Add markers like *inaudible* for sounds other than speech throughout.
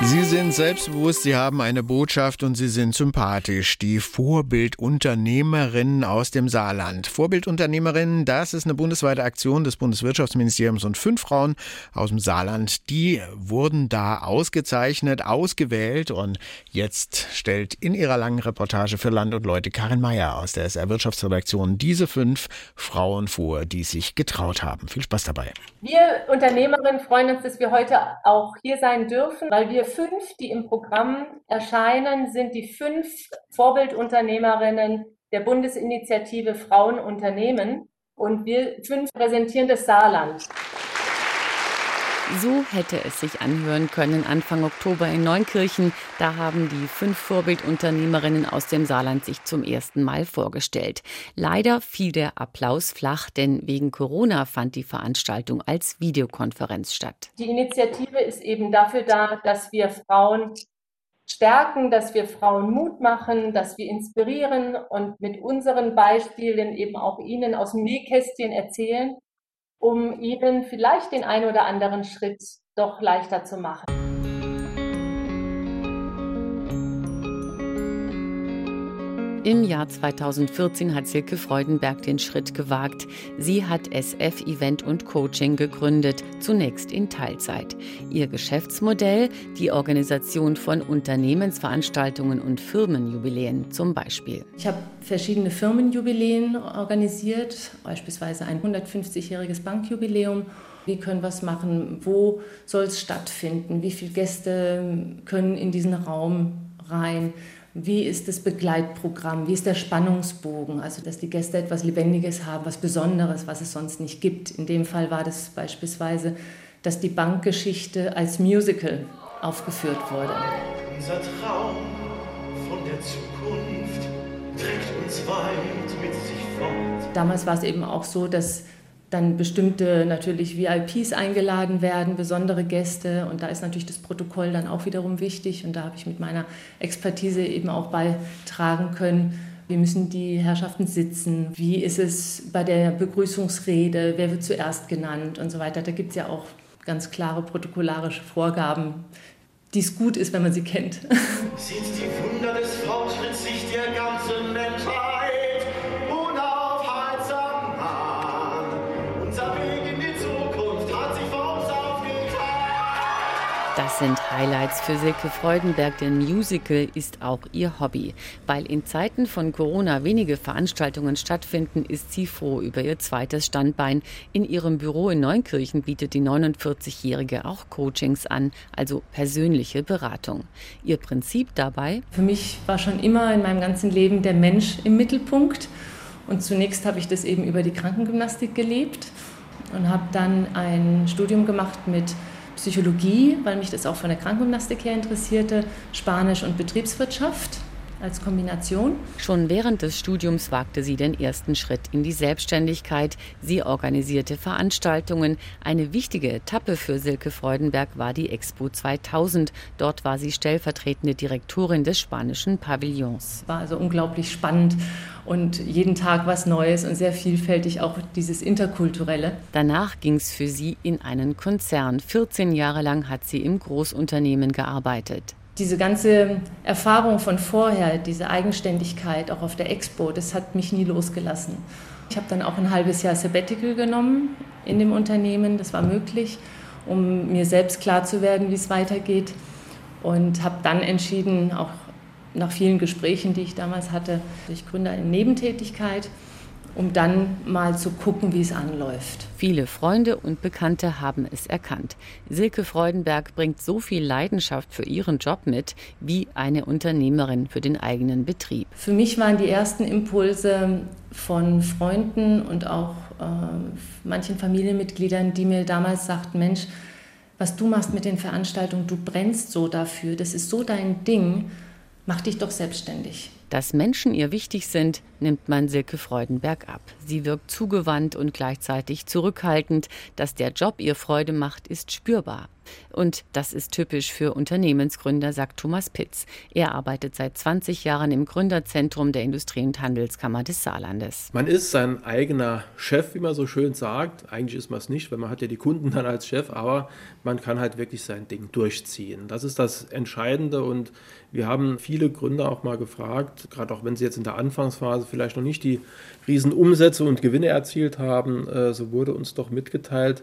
Sie sind selbstbewusst, Sie haben eine Botschaft und Sie sind sympathisch. Die Vorbildunternehmerinnen aus dem Saarland. Vorbildunternehmerinnen, das ist eine bundesweite Aktion des Bundeswirtschaftsministeriums und fünf Frauen aus dem Saarland, die wurden da ausgezeichnet, ausgewählt und jetzt stellt in ihrer langen Reportage für Land und Leute Karin Meyer aus der SR Wirtschaftsredaktion diese fünf Frauen vor, die sich getraut haben. Viel Spaß dabei. Wir Unternehmerinnen freuen uns, dass wir heute auch hier sein dürfen, weil wir fünf, die im Programm erscheinen, sind die fünf Vorbildunternehmerinnen der Bundesinitiative Frauenunternehmen. Und wir fünf präsentieren das Saarland. So hätte es sich anhören können Anfang Oktober in Neunkirchen. Da haben die fünf Vorbildunternehmerinnen aus dem Saarland sich zum ersten Mal vorgestellt. Leider fiel der Applaus flach, denn wegen Corona fand die Veranstaltung als Videokonferenz statt. Die Initiative ist eben dafür da, dass wir Frauen stärken, dass wir Frauen Mut machen, dass wir inspirieren und mit unseren Beispielen eben auch ihnen aus dem Nähkästchen erzählen, um ihnen vielleicht den einen oder anderen Schritt doch leichter zu machen. Im Jahr 2014 hat Silke Freudenberg den Schritt gewagt. Sie hat SF Event und Coaching gegründet, zunächst in Teilzeit. Ihr Geschäftsmodell die Organisation von Unternehmensveranstaltungen und Firmenjubiläen zum Beispiel. Ich habe verschiedene Firmenjubiläen organisiert, beispielsweise ein 150-jähriges Bankjubiläum. Wie können wir es machen? Wo soll es stattfinden? Wie viele Gäste können in diesen Raum rein? Wie ist das Begleitprogramm? Wie ist der Spannungsbogen? Also, dass die Gäste etwas Lebendiges haben, was Besonderes, was es sonst nicht gibt. In dem Fall war das beispielsweise, dass die Bankgeschichte als Musical aufgeführt wurde. Unser Traum von der Zukunft trägt uns weit mit sich fort. Damals war es eben auch so, dass dann bestimmte natürlich VIPs eingeladen werden, besondere Gäste. Und da ist natürlich das Protokoll dann auch wiederum wichtig. Und da habe ich mit meiner Expertise eben auch beitragen können, wie müssen die Herrschaften sitzen, wie ist es bei der Begrüßungsrede, wer wird zuerst genannt und so weiter. Da gibt es ja auch ganz klare protokollarische Vorgaben, die es gut ist, wenn man sie kennt. Sieht die Wunder des Fortschritts sind Highlights für Silke Freudenberg, denn Musical ist auch ihr Hobby. Weil in Zeiten von Corona wenige Veranstaltungen stattfinden, ist sie froh über ihr zweites Standbein. In ihrem Büro in Neunkirchen bietet die 49-Jährige auch Coachings an, also persönliche Beratung. Ihr Prinzip dabei? Für mich war schon immer in meinem ganzen Leben der Mensch im Mittelpunkt. Und zunächst habe ich das eben über die Krankengymnastik gelebt und habe dann ein Studium gemacht mit Psychologie, weil mich das auch von der Krankengymnastik her interessierte, Spanisch und Betriebswirtschaft als Kombination. Schon während des Studiums wagte sie den ersten Schritt in die Selbstständigkeit. Sie organisierte Veranstaltungen. Eine wichtige Etappe für Silke Freudenberg war die Expo 2000. Dort war sie stellvertretende Direktorin des spanischen Pavillons. War also unglaublich spannend und jeden Tag was Neues und sehr vielfältig auch dieses Interkulturelle. Danach ging es für sie in einen Konzern. 14 Jahre lang hat sie im Großunternehmen gearbeitet. Diese ganze Erfahrung von vorher, diese Eigenständigkeit auch auf der Expo, das hat mich nie losgelassen. Ich habe dann auch ein halbes Jahr Sabbatical genommen in dem Unternehmen, das war möglich, um mir selbst klar zu werden, wie es weitergeht. Und habe dann entschieden, auch nach vielen Gesprächen, die ich damals hatte, ich gründe eine Nebentätigkeit, um dann mal zu gucken, wie es anläuft. Viele Freunde und Bekannte haben es erkannt. Silke Freudenberg bringt so viel Leidenschaft für ihren Job mit wie eine Unternehmerin für den eigenen Betrieb. Für mich waren die ersten Impulse von Freunden und auch äh, manchen Familienmitgliedern, die mir damals sagten, Mensch, was du machst mit den Veranstaltungen, du brennst so dafür, das ist so dein Ding, mach dich doch selbstständig. Dass Menschen ihr wichtig sind, nimmt man Silke Freudenberg ab. Sie wirkt zugewandt und gleichzeitig zurückhaltend. Dass der Job ihr Freude macht, ist spürbar. Und das ist typisch für Unternehmensgründer, sagt Thomas Pitz. Er arbeitet seit 20 Jahren im Gründerzentrum der Industrie- und Handelskammer des Saarlandes. Man ist sein eigener Chef, wie man so schön sagt. Eigentlich ist man es nicht, weil man hat ja die Kunden dann als Chef, aber man kann halt wirklich sein Ding durchziehen. Das ist das Entscheidende und wir haben viele Gründer auch mal gefragt, gerade auch wenn sie jetzt in der Anfangsphase vielleicht noch nicht die Riesenumsätze und Gewinne erzielt haben, äh, so wurde uns doch mitgeteilt,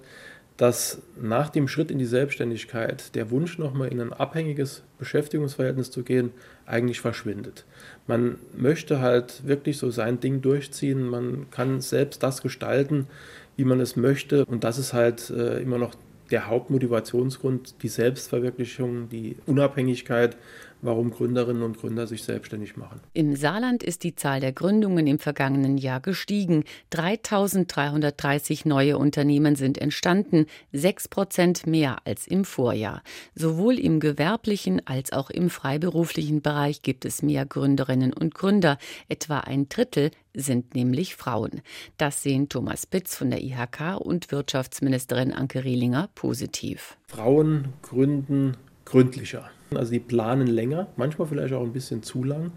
dass nach dem Schritt in die Selbstständigkeit der Wunsch, nochmal in ein abhängiges Beschäftigungsverhältnis zu gehen, eigentlich verschwindet. Man möchte halt wirklich so sein Ding durchziehen, man kann selbst das gestalten, wie man es möchte. Und das ist halt äh, immer noch der Hauptmotivationsgrund, die Selbstverwirklichung, die Unabhängigkeit, warum Gründerinnen und Gründer sich selbstständig machen. Im Saarland ist die Zahl der Gründungen im vergangenen Jahr gestiegen. 3330 neue Unternehmen sind entstanden, sechs Prozent mehr als im Vorjahr. Sowohl im gewerblichen als auch im freiberuflichen Bereich gibt es mehr Gründerinnen und Gründer. Etwa ein Drittel sind nämlich Frauen. Das sehen Thomas Pitz von der IHK und Wirtschaftsministerin Anke Rehlinger positiv. Frauen gründen gründlicher. Also die planen länger, manchmal vielleicht auch ein bisschen zu lang.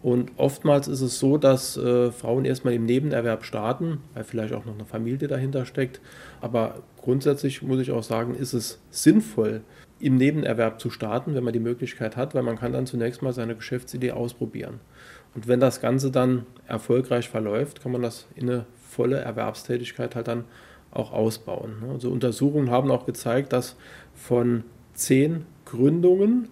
Und oftmals ist es so, dass äh, Frauen erstmal im Nebenerwerb starten, weil vielleicht auch noch eine Familie dahinter steckt. Aber grundsätzlich muss ich auch sagen, ist es sinnvoll, im Nebenerwerb zu starten, wenn man die Möglichkeit hat, weil man kann dann zunächst mal seine Geschäftsidee ausprobieren. Und wenn das Ganze dann erfolgreich verläuft, kann man das in eine volle Erwerbstätigkeit halt dann auch ausbauen. Also Untersuchungen haben auch gezeigt, dass von zehn Gründungen,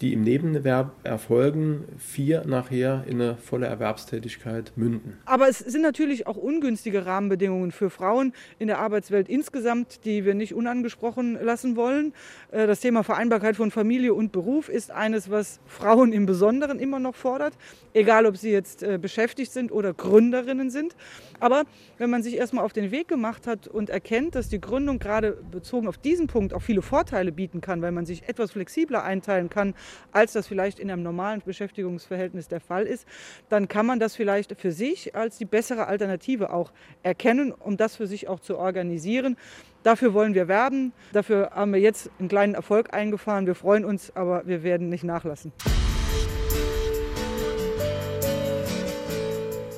die im Nebenerwerb erfolgen, vier nachher in eine volle Erwerbstätigkeit münden. Aber es sind natürlich auch ungünstige Rahmenbedingungen für Frauen in der Arbeitswelt insgesamt, die wir nicht unangesprochen lassen wollen. Äh, das Thema Vereinbarkeit von Familie und Beruf ist eines, was Frauen im Besonderen immer noch fordert, egal ob sie jetzt äh, beschäftigt sind oder Gründerinnen sind. Aber wenn man sich erstmal auf den Weg gemacht hat und erkennt, dass die Gründung gerade bezogen auf diesen Punkt auch viele Vorteile bieten kann, weil man sich etwas flexibler einteilen kann, als das vielleicht in einem normalen Beschäftigungsverhältnis der Fall ist, dann kann man das vielleicht für sich als die bessere Alternative auch erkennen, um das für sich auch zu organisieren. Dafür wollen wir werben. Dafür haben wir jetzt einen kleinen Erfolg eingefahren. Wir freuen uns, aber wir werden nicht nachlassen.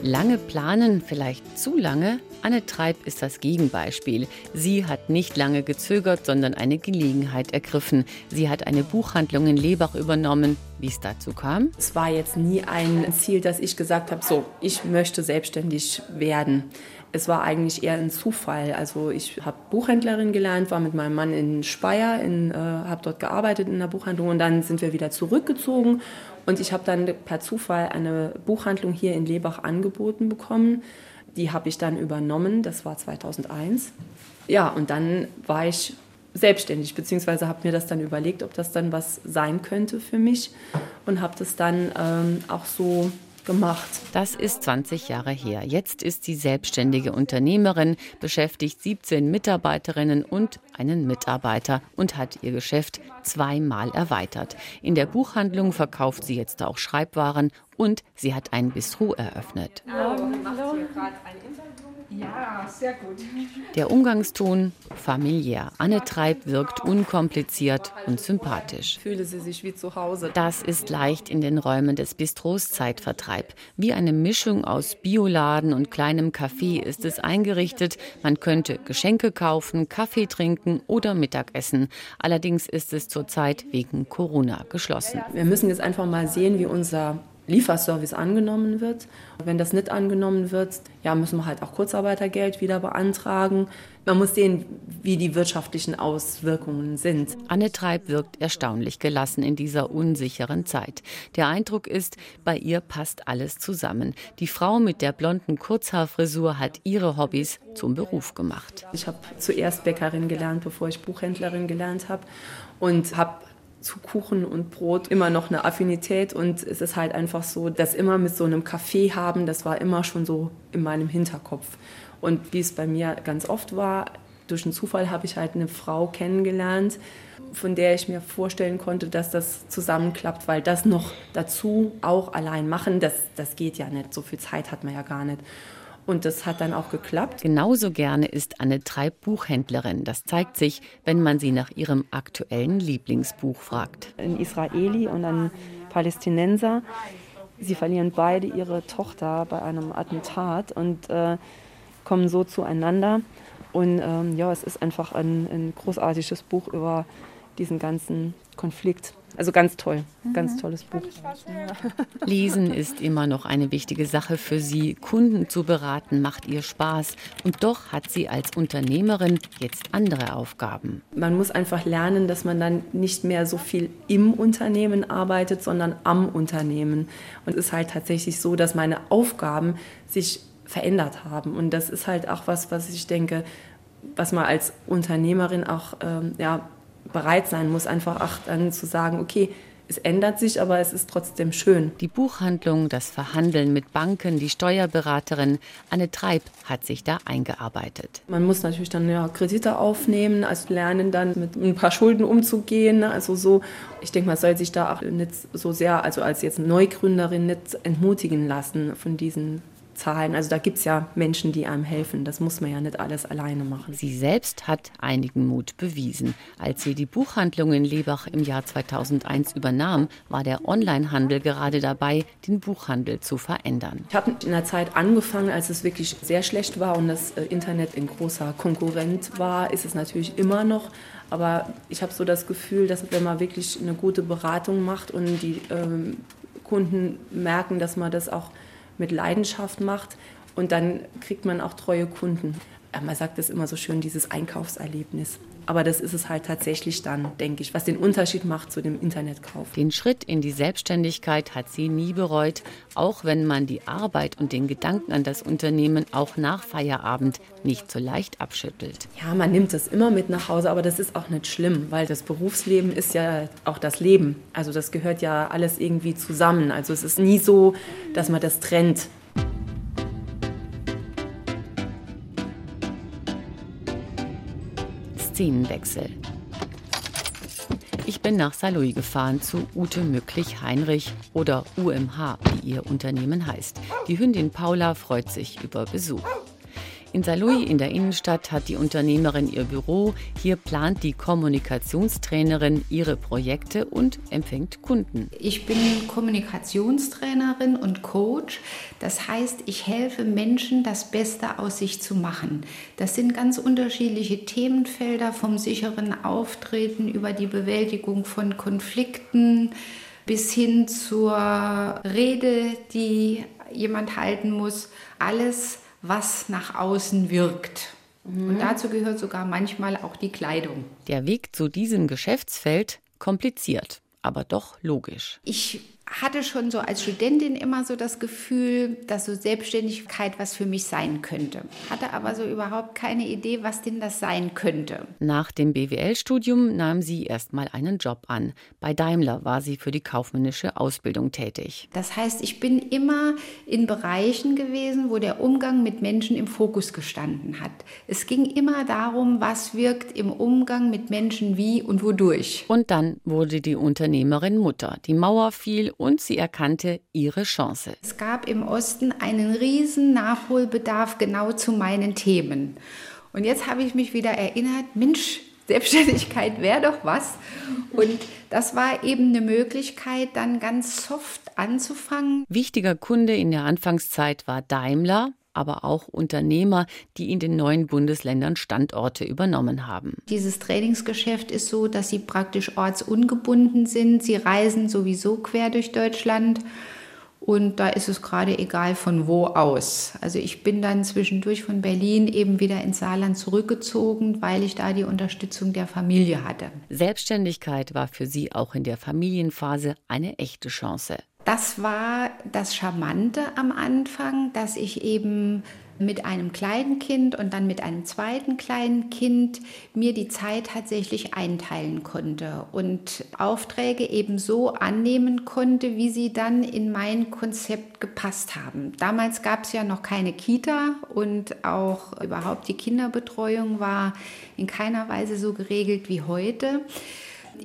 Lange planen, vielleicht zu lange? Anne Treib ist das Gegenbeispiel. Sie hat nicht lange gezögert, sondern eine Gelegenheit ergriffen. Sie hat eine Buchhandlung in Lebach übernommen. Wie es dazu kam? Es war jetzt nie ein Ziel, dass ich gesagt habe, so, ich möchte selbstständig werden. Es war eigentlich eher ein Zufall. Also ich habe Buchhändlerin gelernt, war mit meinem Mann in Speyer, äh, habe dort gearbeitet in der Buchhandlung und dann sind wir wieder zurückgezogen und ich habe dann per Zufall eine Buchhandlung hier in Lebach angeboten bekommen. Die habe ich dann übernommen, das war 2001. Ja, und dann war ich selbstständig, beziehungsweise habe mir das dann überlegt, ob das dann was sein könnte für mich und habe das dann ähm, auch so gemacht. Das ist 20 Jahre her. Jetzt ist sie selbstständige Unternehmerin, beschäftigt 17 Mitarbeiterinnen und einen Mitarbeiter und hat ihr Geschäft zweimal erweitert. In der Buchhandlung verkauft sie jetzt auch Schreibwaren und sie hat ein Bistro eröffnet. Hallo. Hallo. Ja, sehr gut. Der Umgangston familiär. Anne Treib wirkt unkompliziert und sympathisch. Fühle sie sich wie zu Hause. Das ist leicht in den Räumen des Bistros Zeitvertreib. Wie eine Mischung aus Bioladen und kleinem Café ist es eingerichtet. Man könnte Geschenke kaufen, Kaffee trinken oder Mittagessen. Allerdings ist es zurzeit wegen Corona geschlossen. Wir müssen jetzt einfach mal sehen, wie unser Lieferservice angenommen wird. Wenn das nicht angenommen wird, ja, müssen wir halt auch Kurzarbeitergeld wieder beantragen. Man muss sehen, wie die wirtschaftlichen Auswirkungen sind. Anne Treib wirkt erstaunlich gelassen in dieser unsicheren Zeit. Der Eindruck ist, bei ihr passt alles zusammen. Die Frau mit der blonden Kurzhaarfrisur hat ihre Hobbys zum Beruf gemacht. Ich habe zuerst Bäckerin gelernt, bevor ich Buchhändlerin gelernt habe und habe zu Kuchen und Brot immer noch eine Affinität und es ist halt einfach so, dass immer mit so einem Kaffee haben, das war immer schon so in meinem Hinterkopf. Und wie es bei mir ganz oft war, durch einen Zufall habe ich halt eine Frau kennengelernt, von der ich mir vorstellen konnte, dass das zusammenklappt, weil das noch dazu auch allein machen, das, das geht ja nicht. So viel Zeit hat man ja gar nicht. Und das hat dann auch geklappt. Genauso gerne ist Anne Treib Buchhändlerin. Das zeigt sich, wenn man sie nach ihrem aktuellen Lieblingsbuch fragt. Ein Israeli und ein Palästinenser. Sie verlieren beide ihre Tochter bei einem Attentat und äh, kommen so zueinander. Und ähm, ja, es ist einfach ein, ein großartiges Buch über diesen ganzen Konflikt. Also ganz toll, ganz tolles Buch. *laughs* Lesen ist immer noch eine wichtige Sache für sie. Kunden zu beraten macht ihr Spaß. Und doch hat sie als Unternehmerin jetzt andere Aufgaben. Man muss einfach lernen, dass man dann nicht mehr so viel im Unternehmen arbeitet, sondern am Unternehmen. Und es ist halt tatsächlich so, dass meine Aufgaben sich verändert haben. Und das ist halt auch was, was ich denke, was man als Unternehmerin auch ähm, ja, bereit sein muss, einfach auch dann zu sagen, okay, es ändert sich, aber es ist trotzdem schön. Die Buchhandlung, das Verhandeln mit Banken, die Steuerberaterin Anne Treib hat sich da eingearbeitet. Man muss natürlich dann ja Kredite aufnehmen, also lernen dann mit ein paar Schulden umzugehen. Ne? Also so, ich denke, man soll sich da auch nicht so sehr, also als jetzt Neugründerin nicht entmutigen lassen von diesen Zahlen. Also da gibt es ja Menschen, die einem helfen. Das muss man ja nicht alles alleine machen. Sie selbst hat einigen Mut bewiesen. Als sie die Buchhandlung in Lebach im Jahr 2001 übernahm, war der Onlinehandel gerade dabei, den Buchhandel zu verändern. Ich habe in der Zeit angefangen, als es wirklich sehr schlecht war und das äh, Internet ein großer Konkurrent war, ist es natürlich immer noch. Aber ich habe so das Gefühl, dass wenn man wirklich eine gute Beratung macht und die ähm, Kunden merken, dass man das auch mit Leidenschaft macht und dann kriegt man auch treue Kunden. Man sagt das immer so schön, dieses Einkaufserlebnis. Aber das ist es halt tatsächlich dann, denke ich, was den Unterschied macht zu dem Internetkauf. Den Schritt in die Selbstständigkeit hat sie nie bereut, auch wenn man die Arbeit und den Gedanken an das Unternehmen auch nach Feierabend nicht so leicht abschüttelt. Ja, man nimmt das immer mit nach Hause, aber das ist auch nicht schlimm, weil das Berufsleben ist ja auch das Leben. Also das gehört ja alles irgendwie zusammen. Also es ist nie so, dass man das trennt. Szenenwechsel. Ich bin nach Saarlouis gefahren zu Ute Mücklich-Heinrich oder UMH, wie ihr Unternehmen heißt. Die Hündin Paula freut sich über Besuch. In Saarlouis in der Innenstadt hat die Unternehmerin ihr Büro. Hier plant die Kommunikationstrainerin ihre Projekte und empfängt Kunden. Ich bin Kommunikationstrainerin und Coach. Das heißt, ich helfe Menschen, das Beste aus sich zu machen. Das sind ganz unterschiedliche Themenfelder vom sicheren Auftreten über die Bewältigung von Konflikten bis hin zur Rede, die jemand halten muss. Alles was nach außen wirkt. Mhm. Und dazu gehört sogar manchmal auch die Kleidung. Der Weg zu diesem Geschäftsfeld kompliziert, aber doch logisch. Ich hatte schon so als Studentin immer so das Gefühl, dass so Selbstständigkeit was für mich sein könnte. Hatte aber so überhaupt keine Idee, was denn das sein könnte. Nach dem BWL-Studium nahm sie erstmal einen Job an. Bei Daimler war sie für die kaufmännische Ausbildung tätig. Das heißt, ich bin immer in Bereichen gewesen, wo der Umgang mit Menschen im Fokus gestanden hat. Es ging immer darum, was wirkt im Umgang mit Menschen wie und wodurch. Und dann wurde die Unternehmerin Mutter. Die Mauer fiel und sie erkannte ihre Chance. Es gab im Osten einen riesen Nachholbedarf genau zu meinen Themen. Und jetzt habe ich mich wieder erinnert, Mensch, Selbstständigkeit wäre doch was. Und das war eben eine Möglichkeit, dann ganz soft anzufangen. Wichtiger Kunde in der Anfangszeit war Daimler, aber auch Unternehmer, die in den neuen Bundesländern Standorte übernommen haben. Dieses Trainingsgeschäft ist so, dass sie praktisch ortsungebunden sind. Sie reisen sowieso quer durch Deutschland. Und da ist es gerade egal von wo aus. Also ich bin dann zwischendurch von Berlin eben wieder ins Saarland zurückgezogen, weil ich da die Unterstützung der Familie hatte. Selbstständigkeit war für sie auch in der Familienphase eine echte Chance. Das war das Charmante am Anfang, dass ich eben mit einem kleinen Kind und dann mit einem zweiten kleinen Kind mir die Zeit tatsächlich einteilen konnte und Aufträge eben so annehmen konnte, wie sie dann in mein Konzept gepasst haben. Damals gab es ja noch keine Kita und auch überhaupt die Kinderbetreuung war in keiner Weise so geregelt wie heute.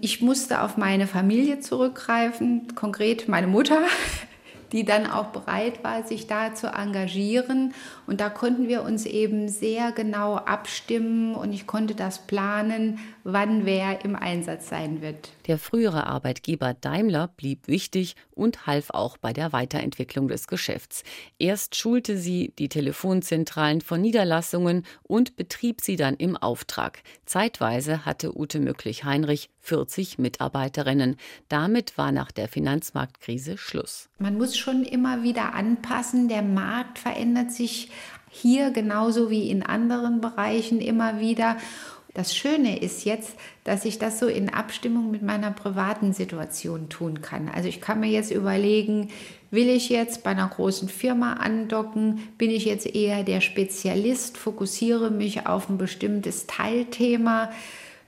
Ich musste auf meine Familie zurückgreifen, konkret meine Mutter, *laughs* die dann auch bereit war, sich da zu engagieren. Und da konnten wir uns eben sehr genau abstimmen und ich konnte das planen, wann wer im Einsatz sein wird. Der frühere Arbeitgeber Daimler blieb wichtig und half auch bei der Weiterentwicklung des Geschäfts. Erst schulte sie die Telefonzentralen von Niederlassungen und betrieb sie dann im Auftrag. Zeitweise hatte Ute Möglich-Heinrich 40 Mitarbeiterinnen. Damit war nach der Finanzmarktkrise Schluss. Man muss schon immer wieder anpassen. Der Markt verändert sich hier genauso wie in anderen Bereichen immer wieder. Das Schöne ist jetzt, dass ich das so in Abstimmung mit meiner privaten Situation tun kann. Also ich kann mir jetzt überlegen, will ich jetzt bei einer großen Firma andocken? Bin ich jetzt eher der Spezialist? Fokussiere mich auf ein bestimmtes Teilthema?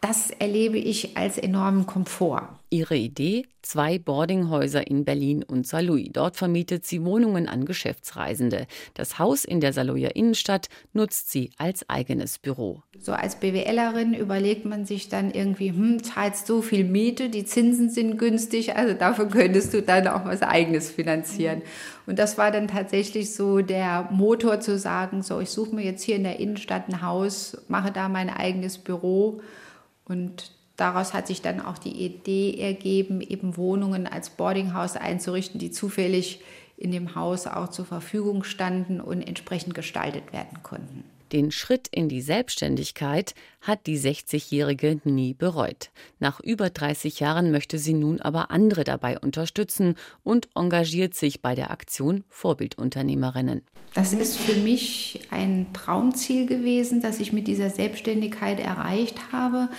Das erlebe ich als enormen Komfort. Ihre Idee? Zwei Boardinghäuser in Berlin und Saarlouis. Dort vermietet sie Wohnungen an Geschäftsreisende. Das Haus in der Saarlouier Innenstadt nutzt sie als eigenes Büro. So als BWLerin überlegt man sich dann irgendwie, hm, zahlst so viel Miete, die Zinsen sind günstig, also dafür könntest du dann auch was eigenes finanzieren. Und das war dann tatsächlich so der Motor zu sagen, so ich suche mir jetzt hier in der Innenstadt ein Haus, mache da mein eigenes Büro und daraus hat sich dann auch die Idee ergeben, eben Wohnungen als Boardinghaus einzurichten, die zufällig in dem Haus auch zur Verfügung standen und entsprechend gestaltet werden konnten. Den Schritt in die Selbstständigkeit hat die 60-Jährige nie bereut. Nach über 30 Jahren möchte sie nun aber andere dabei unterstützen und engagiert sich bei der Aktion Vorbildunternehmerinnen. Das ist für mich ein Traumziel gewesen, das ich mit dieser Selbstständigkeit erreicht habe.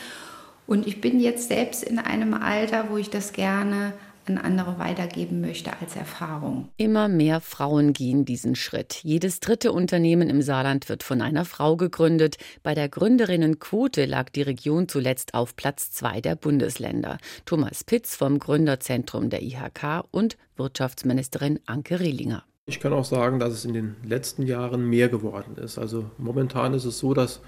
Und ich bin jetzt selbst in einem Alter, wo ich das gerne an andere weitergeben möchte als Erfahrung. Immer mehr Frauen gehen diesen Schritt. Jedes dritte Unternehmen im Saarland wird von einer Frau gegründet. Bei der Gründerinnenquote lag die Region zuletzt auf Platz zwei der Bundesländer. Thomas Pitz vom Gründerzentrum der IHK und Wirtschaftsministerin Anke Rehlinger. Ich kann auch sagen, dass es in den letzten Jahren mehr geworden ist. Also momentan ist es so, dass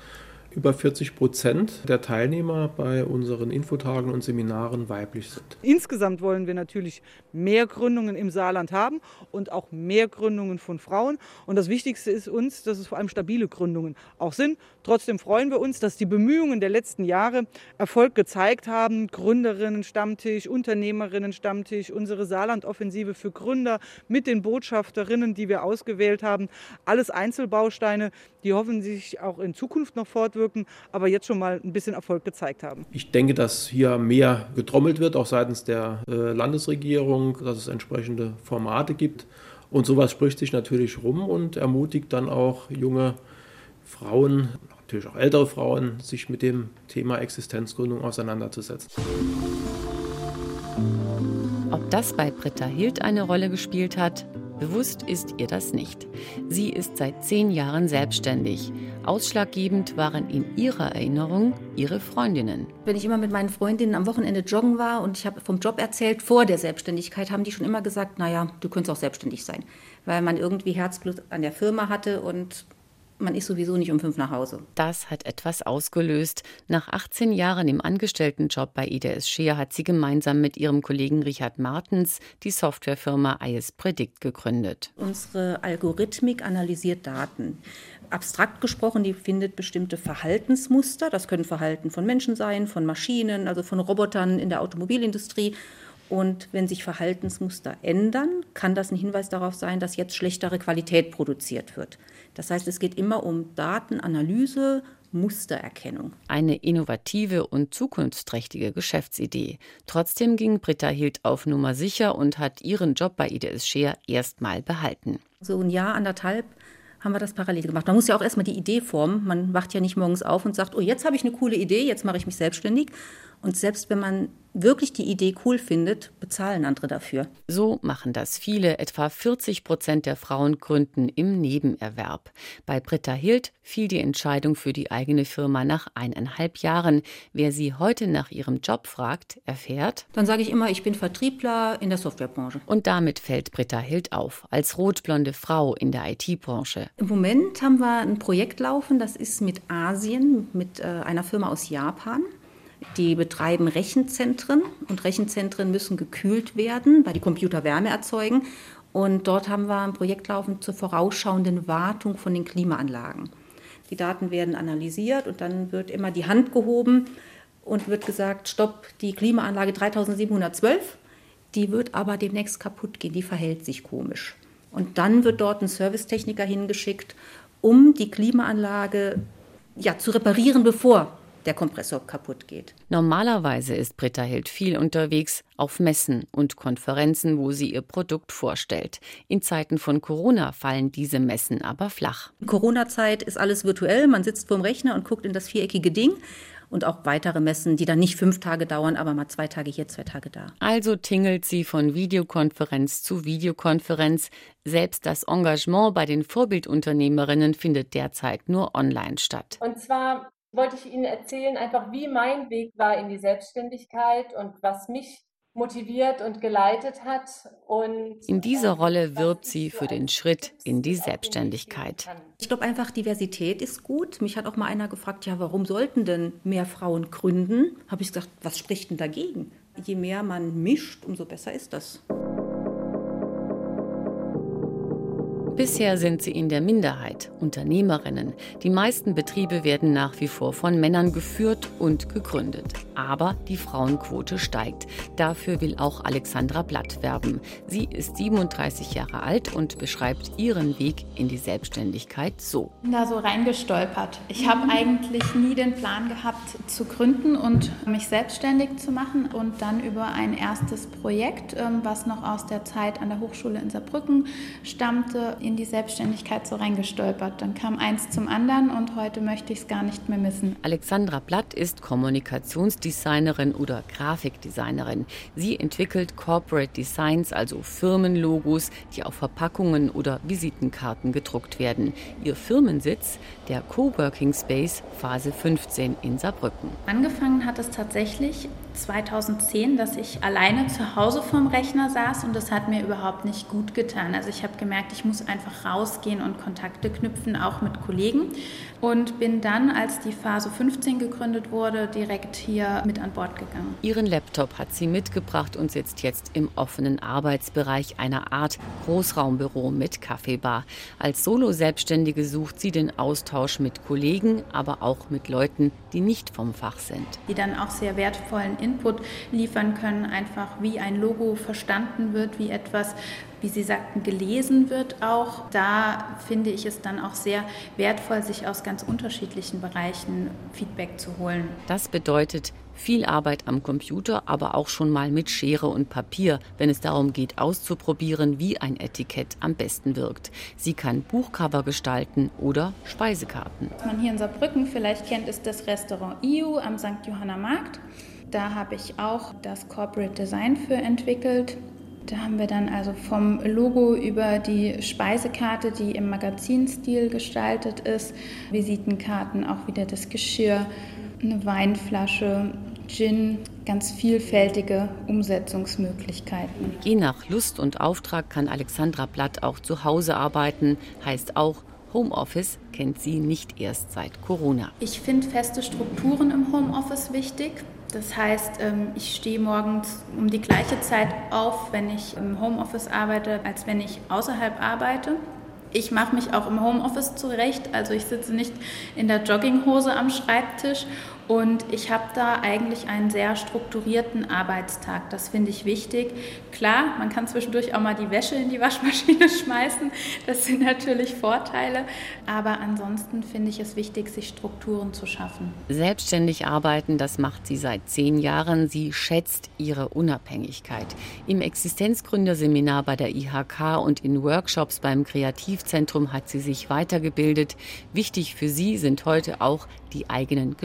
über 40 Prozent der Teilnehmer bei unseren Infotagen und Seminaren weiblich sind. Insgesamt wollen wir natürlich mehr Gründungen im Saarland haben und auch mehr Gründungen von Frauen. Und das Wichtigste ist uns, dass es vor allem stabile Gründungen auch sind. Trotzdem freuen wir uns, dass die Bemühungen der letzten Jahre Erfolg gezeigt haben. Gründerinnen-Stammtisch, Unternehmerinnen-Stammtisch, unsere Saarland-Offensive für Gründer mit den Botschafterinnen, die wir ausgewählt haben. Alles Einzelbausteine, die hoffen sich auch in Zukunft noch fortwirken, aber jetzt schon mal ein bisschen Erfolg gezeigt haben. Ich denke, dass hier mehr getrommelt wird, auch seitens der äh, Landesregierung, dass es entsprechende Formate gibt. Und sowas spricht sich natürlich rum und ermutigt dann auch junge Frauen, natürlich auch ältere Frauen, sich mit dem Thema Existenzgründung auseinanderzusetzen. Ob das bei Britta Hild eine Rolle gespielt hat, Bewusst ist ihr das nicht. Sie ist seit zehn Jahren selbstständig. Ausschlaggebend waren in ihrer Erinnerung ihre Freundinnen. Wenn ich immer mit meinen Freundinnen am Wochenende joggen war und ich habe vom Job erzählt vor der Selbstständigkeit, haben die schon immer gesagt, naja, du könntest auch selbstständig sein. Weil man irgendwie Herzblut an der Firma hatte und man ist sowieso nicht um fünf nach Hause. Das hat etwas ausgelöst. Nach 18 Jahren im Angestelltenjob bei IDS Scheer hat sie gemeinsam mit ihrem Kollegen Richard Martens die Softwarefirma IS Predict gegründet. Unsere Algorithmik analysiert Daten. Abstrakt gesprochen, die findet bestimmte Verhaltensmuster. Das können Verhalten von Menschen sein, von Maschinen, also von Robotern in der Automobilindustrie. Und wenn sich Verhaltensmuster ändern, kann das ein Hinweis darauf sein, dass jetzt schlechtere Qualität produziert wird. Das heißt, es geht immer um Datenanalyse, Mustererkennung. Eine innovative und zukunftsträchtige Geschäftsidee. Trotzdem ging Britta Hild auf Nummer sicher und hat ihren Job bei IDS Scheer erstmal behalten. So ein Jahr, anderthalb haben wir das parallel gemacht. Man muss ja auch erstmal die Idee formen. Man wacht ja nicht morgens auf und sagt, oh, jetzt habe ich eine coole Idee, jetzt mache ich mich selbstständig. Und selbst wenn man wirklich die Idee cool findet, bezahlen andere dafür. So machen das viele. Etwa 40 Prozent der Frauen gründen im Nebenerwerb. Bei Britta Hild fiel die Entscheidung für die eigene Firma nach eineinhalb Jahren. Wer sie heute nach ihrem Job fragt, erfährt. Dann sage ich immer, ich bin Vertriebler in der Softwarebranche. Und damit fällt Britta Hild auf, als rotblonde Frau in der IT-Branche. Im Moment haben wir ein Projekt laufen, das ist mit Asien, mit äh, einer Firma aus Japan. Die betreiben Rechenzentren und Rechenzentren müssen gekühlt werden, weil die Computer Wärme erzeugen. Und dort haben wir ein Projekt laufen zur vorausschauenden Wartung von den Klimaanlagen. Die Daten werden analysiert und dann wird immer die Hand gehoben und wird gesagt, stopp, die Klimaanlage 3712, die wird aber demnächst kaputt gehen, die verhält sich komisch. Und dann wird dort ein Servicetechniker hingeschickt, um die Klimaanlage ja, zu reparieren, bevor der Kompressor kaputt geht. Normalerweise ist Britta Hild viel unterwegs auf Messen und Konferenzen, wo sie ihr Produkt vorstellt. In Zeiten von Corona fallen diese Messen aber flach. In Corona-Zeit ist alles virtuell, man sitzt vorm Rechner und guckt in das viereckige Ding und auch weitere Messen, die dann nicht fünf Tage dauern, aber mal zwei Tage hier, zwei Tage da. Also tingelt sie von Videokonferenz zu Videokonferenz. Selbst das Engagement bei den Vorbildunternehmerinnen findet derzeit nur online statt. Und zwar wollte ich Ihnen erzählen, einfach wie mein Weg war in die Selbstständigkeit und was mich motiviert und geleitet hat. Und in dieser Rolle wirbt sie für den Schritt in die Selbstständigkeit. Ich glaube einfach, Diversität ist gut. Mich hat auch mal einer gefragt, ja, warum sollten denn mehr Frauen gründen? Habe ich gesagt, was spricht denn dagegen? Je mehr man mischt, umso besser ist das. Bisher sind sie in der Minderheit, Unternehmerinnen. Die meisten Betriebe werden nach wie vor von Männern geführt und gegründet. Aber die Frauenquote steigt. Dafür will auch Alexandra Blatt werben. Sie ist 37 Jahre alt und beschreibt ihren Weg in die Selbstständigkeit so. Da so reingestolpert. Ich habe eigentlich nie den Plan gehabt zu gründen und mich selbstständig zu machen und dann über ein erstes Projekt, ähm, was noch aus der Zeit an der Hochschule in Saarbrücken stammte, in die Selbstständigkeit so reingestolpert. Dann kam eins zum anderen und heute möchte ich es gar nicht mehr missen. Alexandra Blatt ist Kommunikationsdesignerin oder Grafikdesignerin. Sie entwickelt Corporate Designs, also Firmenlogos, die auf Verpackungen oder Visitenkarten gedruckt werden. Ihr Firmensitz, der Coworking Space Phase 15 in Saarbrücken. Angefangen hat es tatsächlich 2010, dass ich alleine zu Hause vorm Rechner saß und das hat mir überhaupt nicht gut getan. Also ich habe gemerkt, ich muss einfach rausgehen und Kontakte knüpfen, auch mit Kollegen. Und bin dann, als die Phase 15 gegründet wurde, direkt hier mit an Bord gegangen. Ihren Laptop hat sie mitgebracht und sitzt jetzt im offenen Arbeitsbereich einer Art Großraumbüro mit Kaffeebar. Als Solo-Selbstständige sucht sie den Austausch mit Kollegen, aber auch mit Leuten, die nicht vom Fach sind. Die dann auch sehr wertvollen Input liefern können, einfach wie ein Logo verstanden wird, wie etwas wie Sie sagten, gelesen wird auch. Da finde ich es dann auch sehr wertvoll, sich aus ganz unterschiedlichen Bereichen Feedback zu holen. Das bedeutet viel Arbeit am Computer, aber auch schon mal mit Schere und Papier, wenn es darum geht, auszuprobieren, wie ein Etikett am besten wirkt. Sie kann Buchcover gestalten oder Speisekarten. Was man hier in Saarbrücken vielleicht kennt, ist das Restaurant IU am St. Johanna Markt. Da habe ich auch das Corporate Design für entwickelt. Da haben wir dann also vom Logo über die Speisekarte, die im Magazinstil gestaltet ist, Visitenkarten, auch wieder das Geschirr, eine Weinflasche, Gin, ganz vielfältige Umsetzungsmöglichkeiten. Je nach Lust und Auftrag kann Alexandra Blatt auch zu Hause arbeiten, heißt auch Homeoffice kennt sie nicht erst seit Corona. Ich finde feste Strukturen im Homeoffice wichtig. Das heißt, ähm, ich stehe morgens um die gleiche Zeit auf, wenn ich im Homeoffice arbeite, als wenn ich außerhalb arbeite. Ich mache mich auch im Homeoffice zurecht, also ich sitze nicht in der Jogginghose am Schreibtisch und ich habe da eigentlich einen sehr strukturierten Arbeitstag. Das finde ich wichtig. Klar, man kann zwischendurch auch mal die Wäsche in die Waschmaschine *laughs* schmeißen. Das sind natürlich Vorteile. Aber ansonsten finde ich es wichtig, sich Strukturen zu schaffen. Selbstständig arbeiten, das macht sie seit zehn Jahren. Sie schätzt ihre Unabhängigkeit. Im Existenzgründerseminar bei der IHK und in Workshops beim Kreativzentrum hat sie sich weitergebildet. Wichtig für sie sind heute auch die eigenen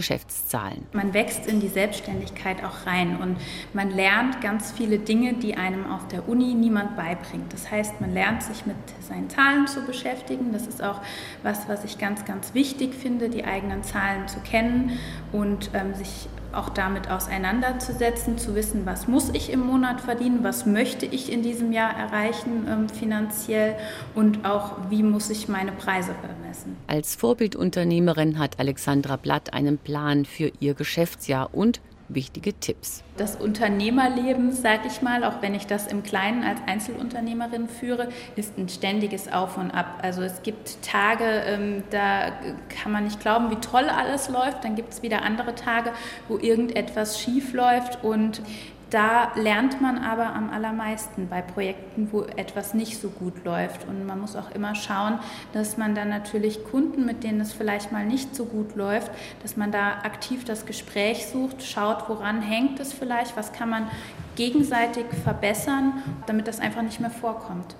Geschäftszahlen. Man wächst in die Selbstständigkeit auch rein und man lernt ganz viele Dinge, die einem auf der Uni niemand beibringt. Das heißt, man lernt sich mit seinen Zahlen zu beschäftigen. Das ist auch was, was ich ganz, ganz wichtig finde, die eigenen Zahlen zu kennen und ähm, sich auch damit auseinanderzusetzen, zu wissen, was muss ich im Monat verdienen, was möchte ich in diesem Jahr erreichen ähm, finanziell und auch wie muss ich meine Preise bemessen. Als Vorbildunternehmerin hat Alexandra Blatt einen Plan für ihr Geschäftsjahr und wichtige Tipps. Das Unternehmerleben, sage ich mal, auch wenn ich das im Kleinen als Einzelunternehmerin führe, ist ein ständiges Auf und Ab. Also es gibt Tage, ähm, da kann man nicht glauben, wie toll alles läuft. Dann gibt es wieder andere Tage, wo irgendetwas schief läuft und da lernt man aber am allermeisten bei Projekten, wo etwas nicht so gut läuft. Und man muss auch immer schauen, dass man dann natürlich Kunden, mit denen es vielleicht mal nicht so gut läuft, dass man da aktiv das Gespräch sucht, schaut, woran hängt es vielleicht, was kann man gegenseitig verbessern, damit das einfach nicht mehr vorkommt.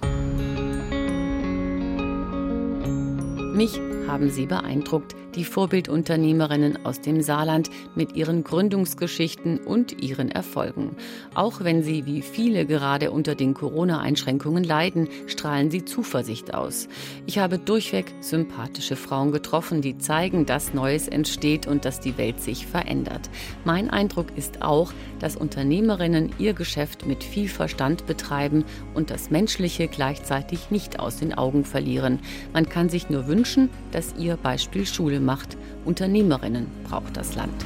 Mich haben sie beeindruckt, die Vorbildunternehmerinnen aus dem Saarland mit ihren Gründungsgeschichten und ihren Erfolgen. Auch wenn sie wie viele gerade unter den Corona-Einschränkungen leiden, strahlen sie Zuversicht aus. Ich habe durchweg sympathische Frauen getroffen, die zeigen, dass Neues entsteht und dass die Welt sich verändert. Mein Eindruck ist auch, dass Unternehmerinnen ihr Geschäft mit viel Verstand betreiben und das Menschliche gleichzeitig nicht aus den Augen verlieren. Man kann sich nur wünschen, dass ihr Beispiel Schule macht. Unternehmerinnen braucht das Land.